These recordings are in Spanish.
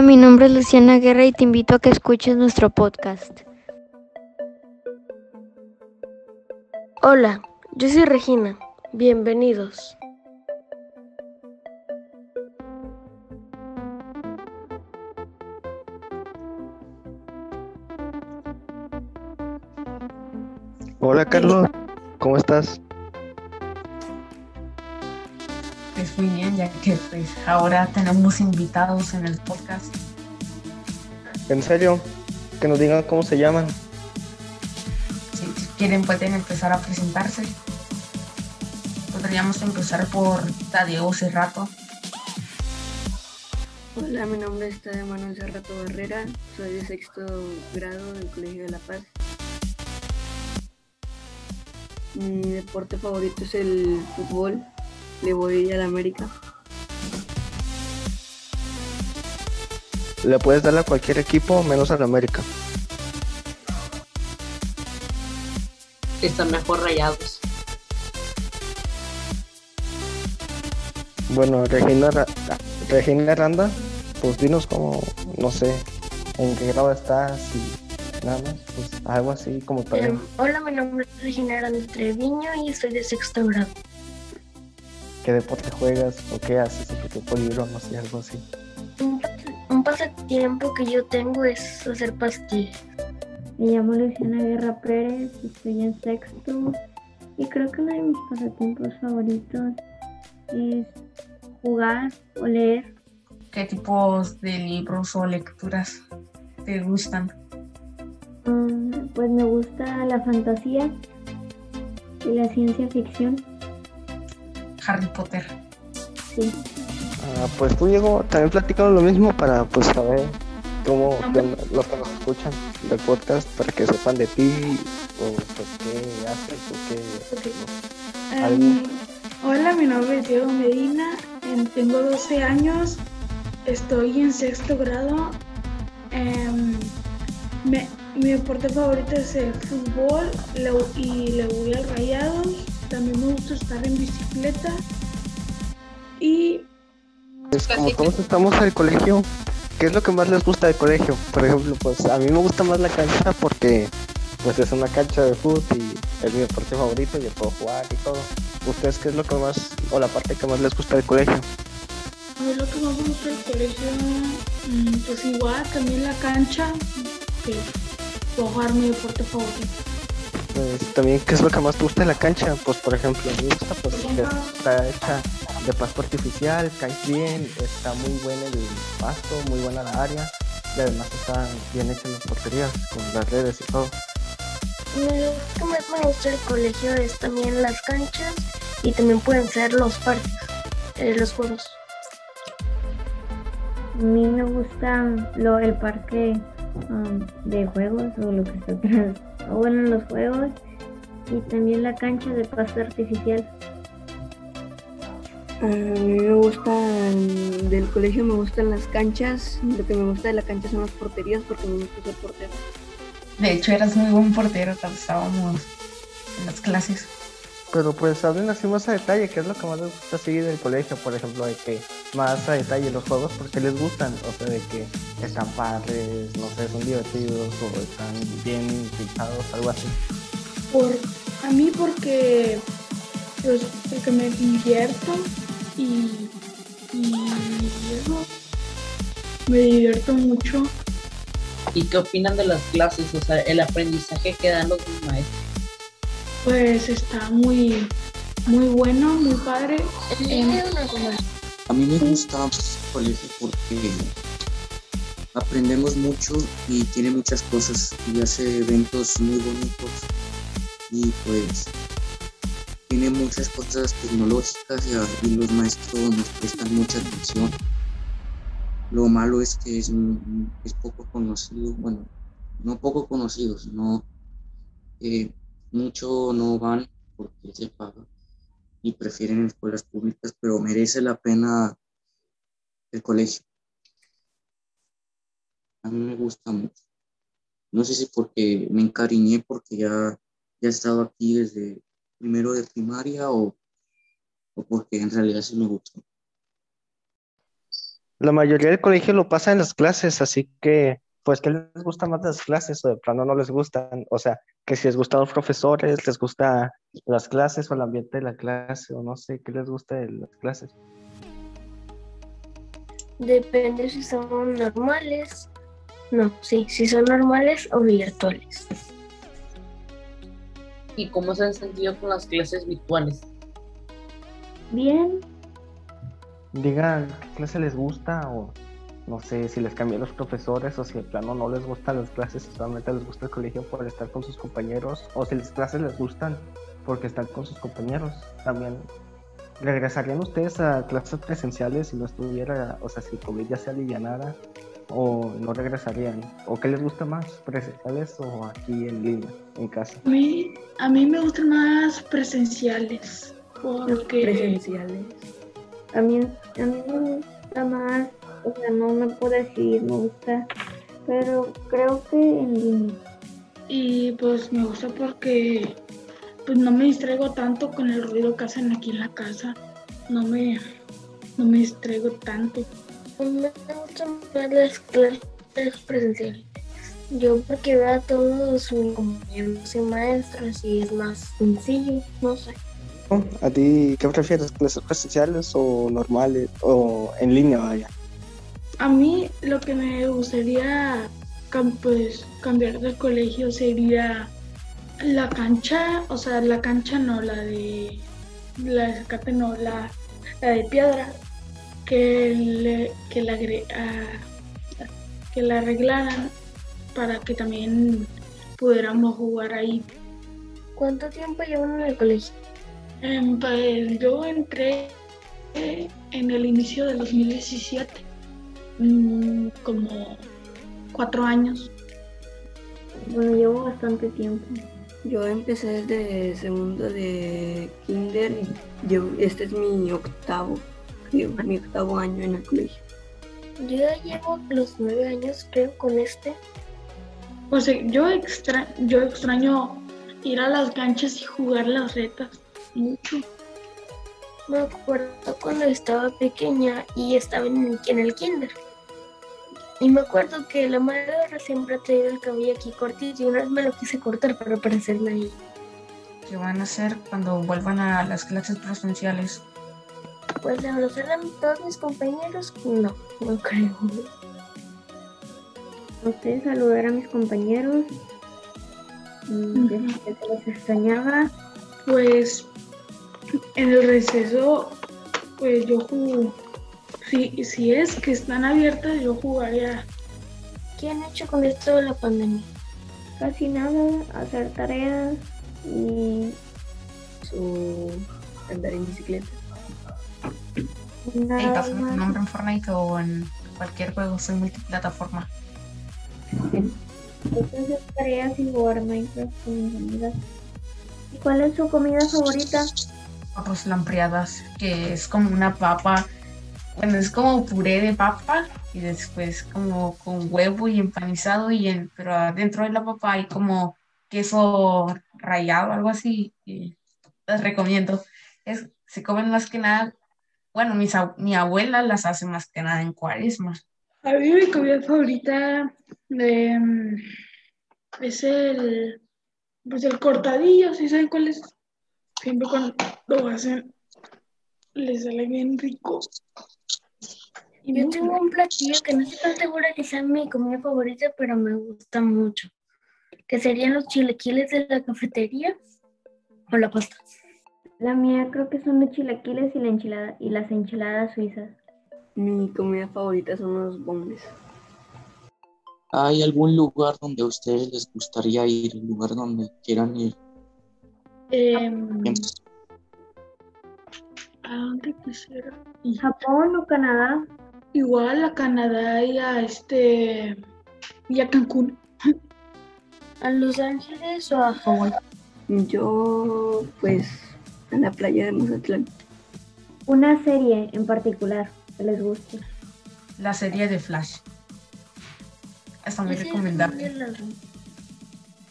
Hola, mi nombre es Luciana Guerra y te invito a que escuches nuestro podcast. Hola, yo soy Regina. Bienvenidos. Hola Carlos, ¿cómo estás? Muy bien, ya que pues ahora tenemos invitados en el podcast. ¿En serio? Que nos digan cómo se llaman. Si quieren pueden empezar a presentarse. Podríamos empezar por Tadeo Cerrato. Hola, mi nombre es Tadeo Manuel Cerrato Barrera, soy de sexto grado del Colegio de La Paz. Mi deporte favorito es el fútbol, le voy a la América. Le puedes darle a cualquier equipo menos al América. Están mejor rayados. Bueno, Regina, Regina Randa, pues dinos cómo, no sé, en qué grado estás y nada más, pues algo así como para... Em, hola, mi nombre es Regina Hernández Treviño y estoy de sexto grado. ¿Qué deporte juegas o qué haces en tu tiempo libre o no sé, algo así? Un, pas- un pasatiempo que yo tengo es hacer pastillas. Me llamo Luciana Guerra Pérez, estoy en sexto y creo que uno de mis pasatiempos favoritos es jugar o leer. ¿Qué tipos de libros o lecturas te gustan? Mm, pues me gusta la fantasía y la ciencia ficción. Harry Potter. Sí. Ah, pues tú, Diego, también platicamos lo mismo para pues saber cómo los que nos escuchan del podcast, para que sepan de ti o pues qué haces o qué... Em, hola, mi nombre es Diego Medina, em, tengo 12 años, estoy en sexto grado. Em, me- mi deporte favorito es el fútbol y le voy al Rayados. También me gusta estar en bicicleta. Y Pues como todos estamos en el colegio, ¿qué es lo que más les gusta del colegio? Por ejemplo, pues a mí me gusta más la cancha porque pues es una cancha de fútbol y es mi deporte favorito, yo puedo jugar y todo. ¿Ustedes qué es lo que más, o la parte que más les gusta del colegio? a mí lo que más me gusta del colegio, mm, pues igual también la cancha, que puedo jugar mi deporte favorito. Pues también, ¿qué es lo que más te gusta de la cancha? Pues por ejemplo, me gusta pues que está hecha de pasto artificial, cae bien, está muy buena el pasto, muy buena la área y además están bien hechas las porterías con las redes y todo. Lo que más me gusta del colegio es también las canchas y también pueden ser los parques, eh, los juegos. A mí me gusta lo, el parque um, de juegos o lo que está atrás. O bueno, los juegos y también la cancha de pasto artificial. A mí me gusta mm, del colegio, me gustan las canchas. Lo que me gusta de la cancha son las porterías porque me gusta ser portero. De hecho, eras muy buen portero cuando estábamos en las clases. Pero pues hablen así más a detalle, ¿qué es lo que más les gusta seguir del colegio? Por ejemplo, de que más a detalle los juegos, porque les gustan? O sea, de que están padres, no sé, son divertidos o están bien pensados, algo así. Por, a mí porque, pues, porque me divierto y, y eso, me divierto mucho. ¿Y qué opinan de las clases? O sea, el aprendizaje que dan los maestros. Pues está muy, muy bueno, muy padre. En línea o normal. A mí me gusta el colegio porque aprendemos mucho y tiene muchas cosas y hace eventos muy bonitos y pues tiene muchas cosas tecnológicas y, a- y los maestros nos prestan mucha atención. Lo malo es que es, es poco conocido, bueno, no poco conocido, sino que mucho no van porque se paga y prefieren escuelas públicas, pero merece la pena el colegio. A mí me gusta mucho. No sé si porque me encariñé porque ya, ya he estado aquí desde primero de primaria o, o porque en realidad sí me gustó. La mayoría del colegio lo pasa en las clases, así que, pues, ¿qué les gusta más las clases o de plano no les gustan? O sea, que si les gustan los profesores, les gusta las clases o el ambiente de la clase, o no sé, ¿qué les gusta de las clases? Depende si son normales. No, sí, si son normales o virtuales. ¿Y cómo se han sentido con las clases virtuales? Bien, Digan qué clase les gusta o no sé si les cambian los profesores o si de plano no les gustan las clases solamente les gusta el colegio por estar con sus compañeros o si las clases les gustan porque están con sus compañeros. También regresarían ustedes a clases presenciales si no estuviera, o sea, si COVID ya se alivianara o no regresarían o qué les gusta más, presenciales o aquí en línea, en casa. A mí, a mí me gustan más presenciales. Porque Presenciales. a mí, a mí me gusta más, o sea, no me puedo decir, me gusta, pero creo que en línea. Y pues me gusta porque pues no me distraigo tanto con el ruido que hacen aquí en la casa. No me, no me distraigo tanto. Me gustan más las clases presenciales. Yo porque veo a todos mis compañeros y maestros y es más sencillo, no sé. ¿A ti qué prefieres, clases presenciales o normales o en línea, vaya? A mí lo que me gustaría pues, cambiar de colegio sería la cancha, o sea, la cancha no, la de la de no, la, la de piedra, que, le- que, la, que la arreglaran para que también pudiéramos jugar ahí. ¿Cuánto tiempo llevan en el colegio? Em, pues, yo entré en el inicio del 2017, mm, como cuatro años. Bueno, llevo bastante tiempo. Yo empecé desde segundo de kinder y yo, este es mi octavo, creo, mi octavo año en el colegio. Yo ya llevo los nueve años, creo, con este. O sea, yo, extra yo extraño ir a las canchas y jugar las retas mucho. Me acuerdo cuando estaba pequeña y estaba en, en el kinder. Y me acuerdo que la maestra siempre ha traído el cabello aquí cortito y una vez me lo quise cortar para parecerme a ella. ¿Qué van a hacer cuando vuelvan a las clases presenciales? Pues de conocer a todos mis compañeros, no, no creo. No sé, saludar a mis compañeros. que los extrañaba. Pues en el receso, pues yo jugo. Si, si es que están abiertas, yo jugaría. ¿Qué han hecho con esto de la pandemia? Casi nada, hacer tareas y Su andar en bicicleta. Hey, nada tu más. nombre en Fortnite o en cualquier juego, soy multiplataforma. Hacer tareas y jugar Minecraft con mis amigas. ¿Y cuál es su comida favorita? Papas lampreadas, que es como una papa, bueno, es como puré de papa y después como con huevo y empanizado y en, pero adentro de la papa hay como queso rallado, algo así, las recomiendo. Es, se comen más que nada, bueno, mi abuela las hace más que nada en cuaresma. A mí mi comida favorita em, es el, pues el cortadillo, ¿sí saben cuál es? Siempre cuando lo hacen, les sale bien rico. Y Yo tengo un platillo que no estoy tan segura que sea mi comida favorita, pero me gusta mucho. Que serían los chilequiles de la cafetería o la pasta. La mía creo que son los chilaquiles y, la enchilada, y las enchiladas suizas. Mi comida favorita son los bondes. ¿Hay algún lugar donde a ustedes les gustaría ir, un lugar donde quieran ir? Em, ¿A dónde quisiera? ir? ¿Japón o Canadá? Igual a Canadá y a este y a Cancún. ¿A Los Ángeles o a Hawái? Yo, pues, a la playa de Mazatlán. Una serie en particular que les guste. La serie de Flash. Está muy recomendable.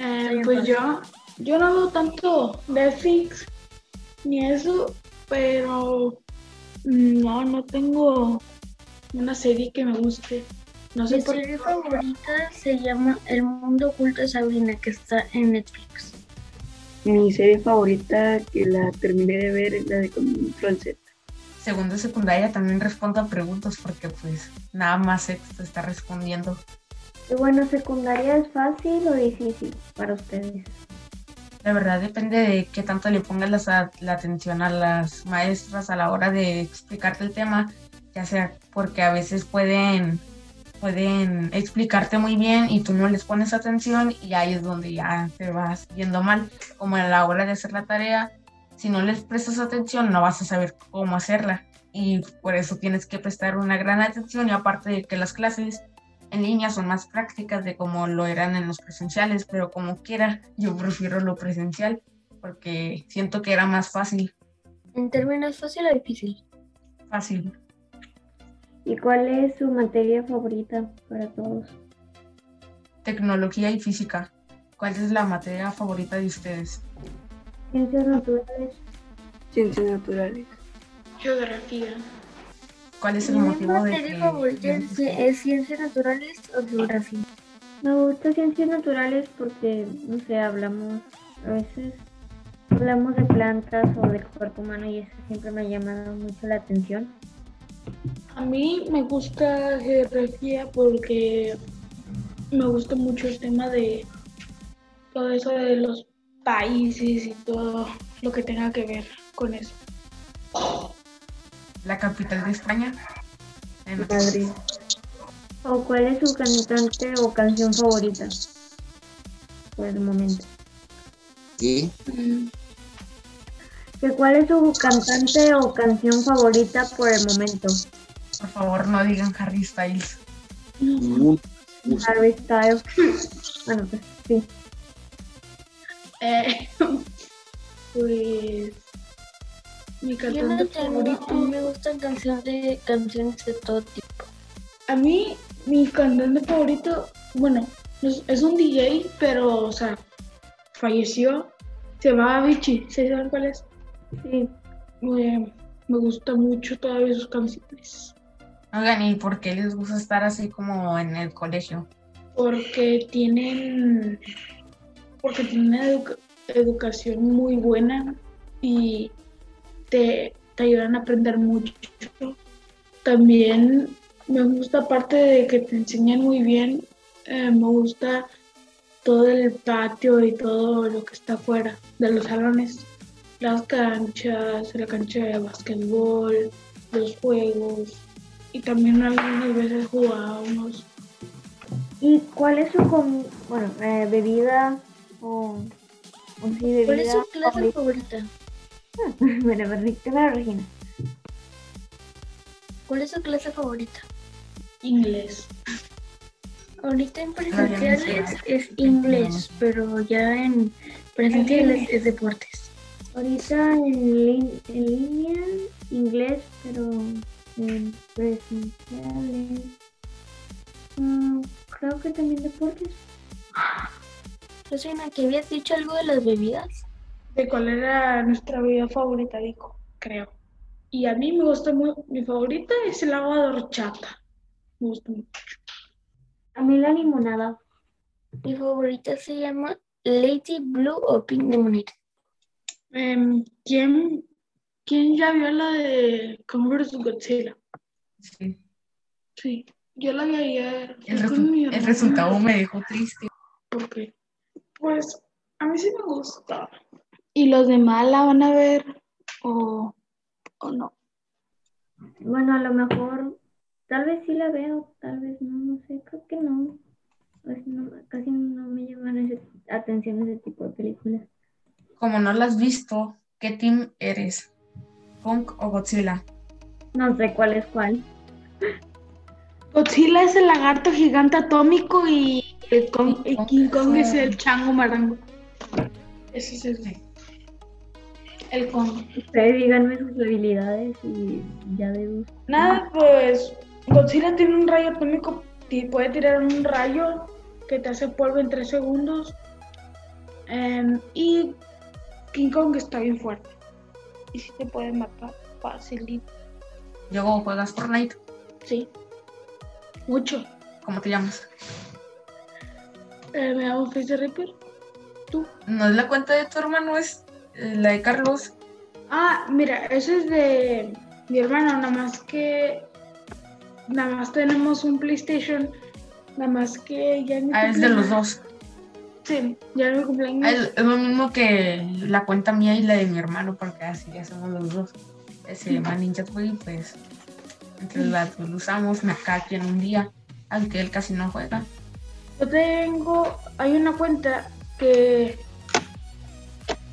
Eh, pues yo, yo no veo tanto Netflix ni eso, pero no, no tengo una serie que me guste. No sé Mi por serie favorita se llama El mundo oculto de Sabrina, que está en Netflix. Mi serie favorita que la terminé de ver es la de Control Z. Segundo de secundaria también respondo a preguntas porque pues nada más sexto está respondiendo. Y bueno, secundaria es fácil o difícil para ustedes. La verdad depende de qué tanto le pongas la, la atención a las maestras a la hora de explicarte el tema, ya sea porque a veces pueden, pueden explicarte muy bien y tú no les pones atención y ahí es donde ya te vas yendo mal, como a la hora de hacer la tarea, si no les prestas atención no vas a saber cómo hacerla y por eso tienes que prestar una gran atención y aparte de que las clases en línea son más prácticas de como lo eran en los presenciales, pero como quiera, yo prefiero lo presencial porque siento que era más fácil. ¿En términos fácil o difícil? Fácil. ¿Y cuál es su materia favorita para todos? Tecnología y física. ¿Cuál es la materia favorita de ustedes? Ciencias naturales. Ciencias naturales. geografía. ¿Cuál es el Mi motivo de materia que... favorita es, es ciencias naturales o geografía. Me gusta ciencias naturales porque, no sé, hablamos a veces, hablamos de plantas o del cuerpo humano y eso siempre me ha llamado mucho la atención. A mí me gusta geografía porque me gusta mucho el tema de todo eso de los países y todo lo que tenga que ver con eso. La capital de España. En- Madrid. ¿O cuál es su cantante o canción favorita? Por el momento. ¿Qué? ¿Que ¿Cuál es su cantante o canción favorita por el momento? Por favor, no digan Harry Styles. Ningún. Harry Styles. Bueno, pues sí. Eh, pues mi cantante no tengo, a mí favorito. me gustan canciones de, canciones de todo tipo. A mí, mi cantante favorito, bueno, es, es un DJ, pero, o sea, falleció. Se llamaba Vichy, ¿sí saben cuál es? Sí. Eh, me gusta mucho todavía sus canciones. Oigan, ¿y por qué les gusta estar así como en el colegio? Porque tienen, porque tienen una educa- educación muy buena y te, te ayudan a aprender mucho. También me gusta, aparte de que te enseñan muy bien, eh, me gusta todo el patio y todo lo que está afuera de los salones. Las canchas, la cancha de básquetbol, los juegos. Y también algunas veces jugábamos. ¿Y cuál es su com- bueno, eh, bebida o, o sí, bebida ¿Cuál es su clase favorita? favorita? bueno, primero Regina. ¿Cuál es su clase favorita? Inglés. Ahorita en no presenciales es inglés, pero ya en presenciales es deportes. Ahorita en, Rosina, ¿que habías dicho algo de las bebidas? de cuál era nuestra bebida favorita, Dico, creo. Y a mí me gusta muy, mi favorita es el agua de horchata. Me gusta mucho. A mí la limonada. Mi favorita se llama Lady Blue o Pink Lemonade. Em, ¿quién, ¿Quién ya vio la de vs. Godzilla? Sí. Sí, yo la vi ayer. El, resu- el resultado me dejó triste. ¿Por qué? Pues a mí sí me gusta. ¿Y los demás la van a ver o, o no? Bueno, a lo mejor, tal vez sí la veo, tal vez no, no sé, creo que no. Casi no, casi no me llaman ese- atención ese tipo de películas. Como no la has visto, ¿qué team eres? ¿Punk o Godzilla? No sé cuál es cuál. Godzilla es el lagarto gigante atómico y, el Kong- y King Kong es el chango marango. Ese es el, el Kong. Ustedes díganme sus habilidades y ya deduzco. Nada, pues Godzilla tiene un rayo atómico y puede tirar un rayo que te hace polvo en 3 segundos. Em, y King Kong está bien fuerte. Y si te puede matar fácilito. Luego juegas Fortnite. Sí. Mucho. ¿Cómo te llamas? Eh, me llamo Face Reaper. ¿Tú? No es la cuenta de tu hermano, es eh, la de Carlos. Ah, mira, eso es de mi hermano, nada más que. Nada más tenemos un PlayStation. Nada más que ya en mi Ah, es de los dos. Sí, ya en mi cumpleaños. Ah, Es, es lo mismo que la cuenta mía y la de mi hermano, porque así ya somos los dos. Se llama Ninja Toy, pues entre las usamos, me en un día, aunque él casi no juega. Yo tengo, hay una cuenta que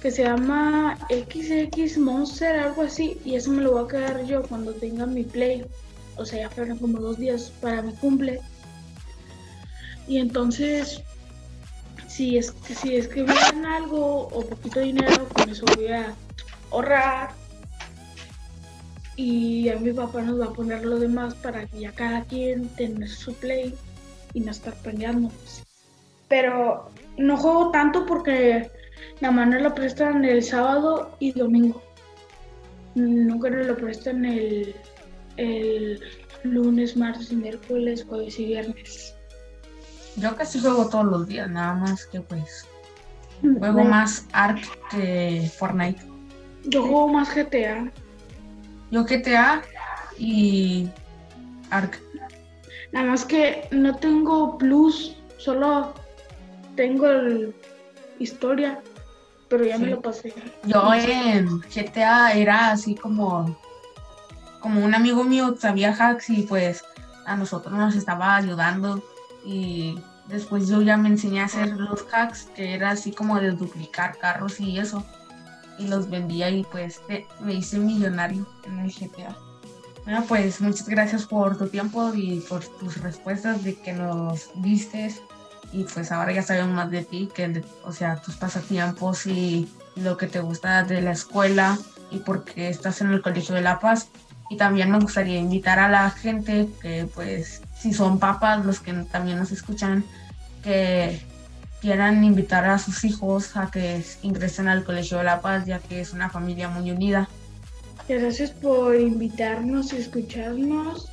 que se llama XX Monster, algo así, y eso me lo voy a quedar yo cuando tenga mi play. O sea, ya fueron como dos días para mi cumple. Y entonces, si es que si es que me dan algo o poquito dinero, con eso voy a ahorrar. Y a mi papá nos va a poner lo demás para que ya cada quien tenga su play y no estar peleando. Pero no juego tanto porque nada más nos lo prestan el sábado y domingo. Nunca nos lo prestan el, el lunes, martes y miércoles, jueves y viernes. Yo casi juego todos los días, nada más que pues juego Bueno, más Ark que Fortnite. Yo juego más GTA. Yo GTA y Ark. Nada más que no tengo plus, solo tengo el historia, pero ya me lo pasé. Yo en GTA era así como, como un amigo mío sabía hacks y pues a nosotros nos estaba ayudando y después yo ya me enseñé a hacer los hacks que era así como de duplicar carros y eso y los vendía y pues te- me hice millonario en el GTA. Bueno, pues muchas gracias por tu tiempo y por tus respuestas de que nos vistes y pues ahora ya sabemos más de ti, que de- o sea, tus pasatiempos y lo que te gusta de la escuela y por qué estás en el Colegio de La Paz. Y también me gustaría invitar a la gente que pues si son papás, los que también nos escuchan, que quieran invitar a sus hijos a que ingresen al Colegio de La Paz, ya que es una familia muy unida. Gracias por invitarnos y escucharnos.